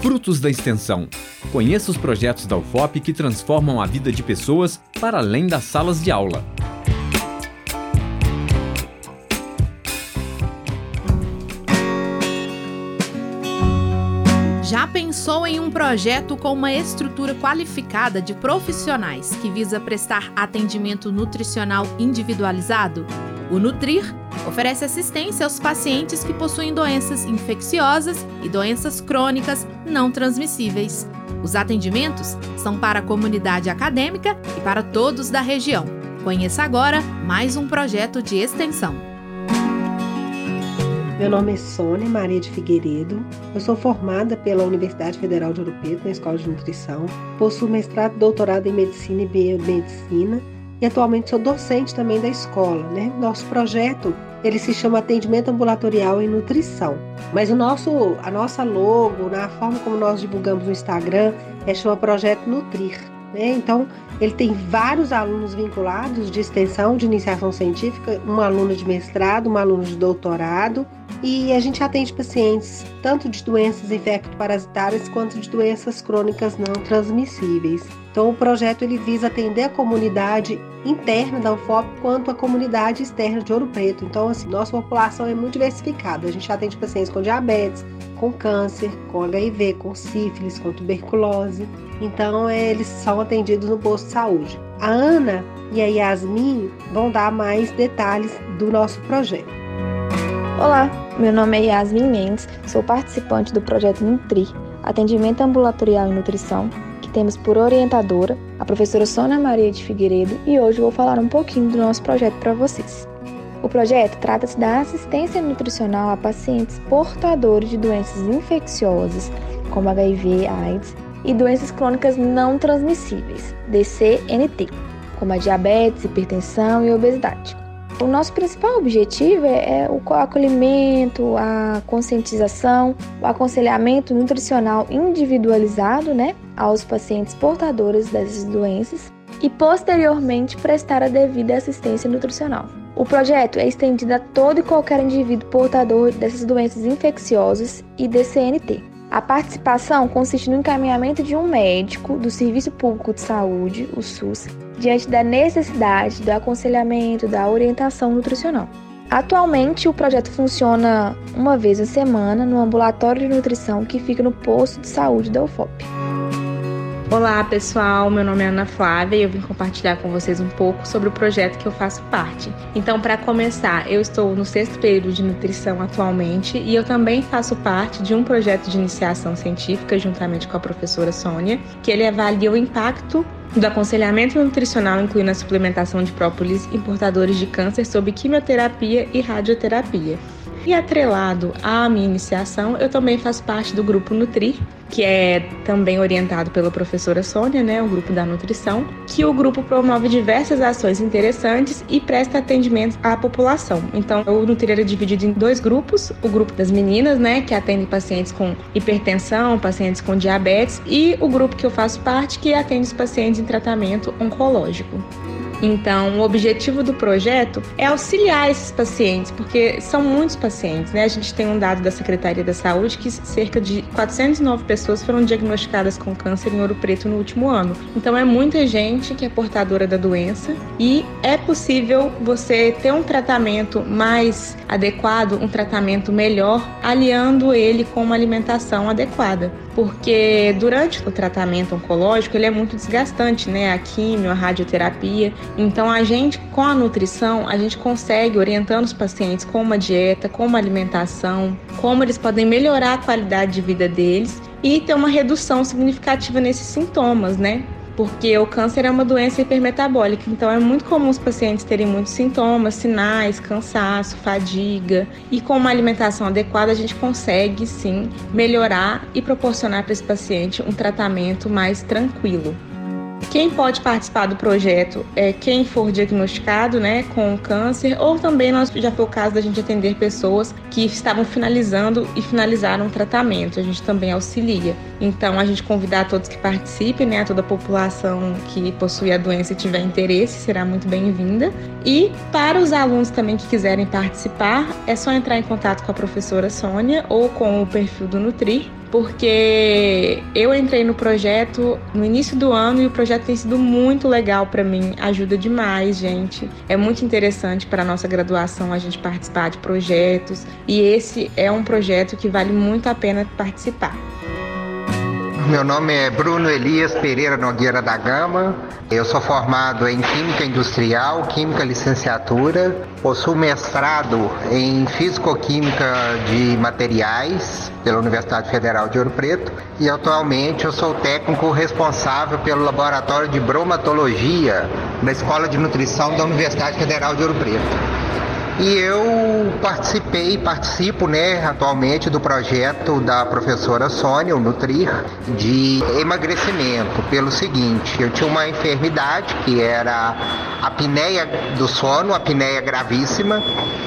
Frutos da Extensão. Conheça os projetos da UFOP que transformam a vida de pessoas para além das salas de aula. Já pensou em um projeto com uma estrutura qualificada de profissionais que visa prestar atendimento nutricional individualizado? O Nutrir oferece assistência aos pacientes que possuem doenças infecciosas e doenças crônicas não transmissíveis. Os atendimentos são para a comunidade acadêmica e para todos da região. Conheça agora mais um projeto de extensão. Meu nome é Sônia Maria de Figueiredo. Eu sou formada pela Universidade Federal de Ouro Preto na Escola de Nutrição. Possuo mestrado e doutorado em Medicina e Biomedicina e atualmente sou docente também da escola. Né? Nosso projeto ele se chama Atendimento Ambulatorial em Nutrição. Mas o nosso, a nossa logo, na forma como nós divulgamos no Instagram, é chama Projeto Nutrir. Né? Então, ele tem vários alunos vinculados de extensão, de iniciação científica, um aluno de mestrado, um aluno de doutorado, e a gente atende pacientes tanto de doenças infecto-parasitárias quanto de doenças crônicas não transmissíveis. Então, o projeto ele visa atender a comunidade interna da UFOP quanto a comunidade externa de Ouro Preto. Então, assim, nossa população é muito diversificada. A gente atende pacientes com diabetes, com câncer, com HIV, com sífilis, com tuberculose. Então, é, eles são atendidos no posto de saúde. A Ana e a Yasmin vão dar mais detalhes do nosso projeto. Olá, meu nome é Yasmin Mendes, sou participante do projeto Nutri, Atendimento Ambulatorial em Nutrição, que temos por orientadora a professora Sônia Maria de Figueiredo e hoje vou falar um pouquinho do nosso projeto para vocês. O projeto trata-se da assistência nutricional a pacientes portadores de doenças infecciosas, como HIV, AIDS e doenças crônicas não transmissíveis, DCNT, como a diabetes, hipertensão e obesidade. O nosso principal objetivo é, é, o acolhimento, a conscientização, o aconselhamento nutricional individualizado né, aos pacientes portadores dessas doenças e, posteriormente, prestar a devida assistência nutricional. O projeto é estendido a todo e qualquer indivíduo portador dessas doenças infecciosas e DCNT. A participação consiste no encaminhamento de um médico do Serviço Público de Saúde, o SUS, diante da necessidade do aconselhamento, da orientação nutricional. Atualmente, o projeto funciona uma vez a semana no ambulatório de nutrição que fica no posto de saúde da UFOP. Olá pessoal, meu nome é Ana Flávia e eu vim compartilhar com vocês um pouco sobre o projeto que eu faço parte. Então, para começar, eu estou no sexto período de nutrição atualmente e eu também faço parte de um projeto de iniciação científica juntamente com a professora Sônia, que ele avalia o impacto do aconselhamento nutricional, incluindo a suplementação de própolis em portadores de câncer sob quimioterapia e radioterapia. E atrelado à minha iniciação, eu também faço parte do grupo Nutrir, que é também orientado pela professora Sônia, né, o grupo da nutrição, que o grupo promove diversas ações interessantes e presta atendimento à população. Então, o Nutrir é dividido em dois grupos, o grupo das meninas, né, que atende pacientes com hipertensão, pacientes com diabetes, e o grupo que eu faço parte, que atende os pacientes em tratamento oncológico. Então, o objetivo do projeto é auxiliar esses pacientes, porque são muitos pacientes, né? A gente tem um dado da Secretaria da Saúde que cerca de 409 pessoas foram diagnosticadas com câncer em Ouro Preto no último ano. Então, é muita gente que é portadora da doença e é possível você ter um tratamento mais adequado, um tratamento melhor, aliando ele com uma alimentação adequada porque durante o tratamento oncológico ele é muito desgastante, né? A quimio, a radioterapia. Então a gente com a nutrição, a gente consegue orientando os pacientes com uma dieta, com uma alimentação, como eles podem melhorar a qualidade de vida deles e ter uma redução significativa nesses sintomas, né? porque o câncer é uma doença hipermetabólica, então é muito comum os pacientes terem muitos sintomas, sinais, cansaço, fadiga, e com uma alimentação adequada a gente consegue sim melhorar e proporcionar para esse paciente um tratamento mais tranquilo. Quem pode participar do projeto é quem for diagnosticado né, com câncer, ou também nós já foi o caso da gente atender pessoas que estavam finalizando e finalizaram o tratamento. A gente também auxilia. Então, a gente convidar todos que participem, né, toda a população que possui a doença e tiver interesse, será muito bem-vinda. E para os alunos também que quiserem participar, é só entrar em contato com a professora Sônia ou com o perfil do Nutri porque eu entrei no projeto no início do ano e o projeto tem sido muito legal para mim, ajuda demais, gente. É muito interessante para nossa graduação a gente participar de projetos e esse é um projeto que vale muito a pena participar. Meu nome é Bruno Elias Pereira Nogueira da Gama. Eu sou formado em Química Industrial, Química Licenciatura. Possuo mestrado em Físico-Química de Materiais pela Universidade Federal de Ouro Preto. E atualmente eu sou técnico responsável pelo Laboratório de Bromatologia da Escola de Nutrição da Universidade Federal de Ouro Preto. E eu participei, participo, né, atualmente do projeto da professora Sônia, o Nutrir, de emagrecimento. Pelo seguinte, eu tinha uma enfermidade que era a apneia do sono, a apneia gravíssima,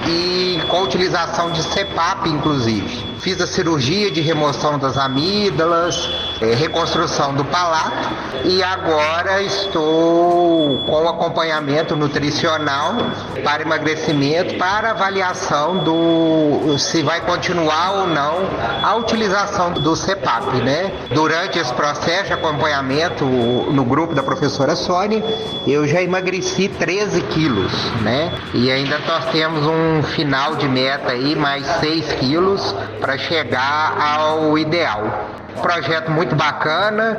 e com a utilização de CEPAP, inclusive. Fiz a cirurgia de remoção das amígdalas, é, reconstrução do palato e agora estou com acompanhamento nutricional para emagrecimento, para avaliação do se vai continuar ou não a utilização do CEPAP, né? Durante esse processo de acompanhamento no grupo da professora Sônia, eu já emagreci 13 quilos, né? E ainda nós temos um final de meta aí, mais 6 quilos para chegar ao ideal. Projeto muito bacana,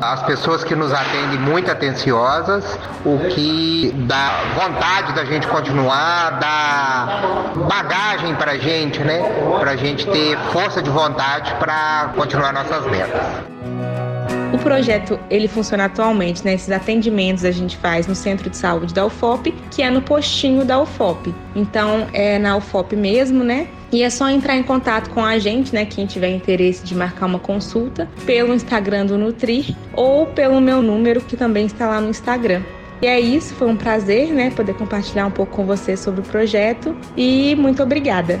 as pessoas que nos atendem muito atenciosas, o que dá vontade da gente continuar, dá bagagem para a gente, né? Para gente ter força de vontade para continuar nossas metas. Projeto ele funciona atualmente, né? Esses atendimentos a gente faz no centro de saúde da UFOP, que é no postinho da UFOP. Então é na UFOP mesmo, né? E é só entrar em contato com a gente, né? Quem tiver interesse de marcar uma consulta, pelo Instagram do Nutri ou pelo meu número, que também está lá no Instagram. E é isso, foi um prazer, né? Poder compartilhar um pouco com você sobre o projeto e muito obrigada.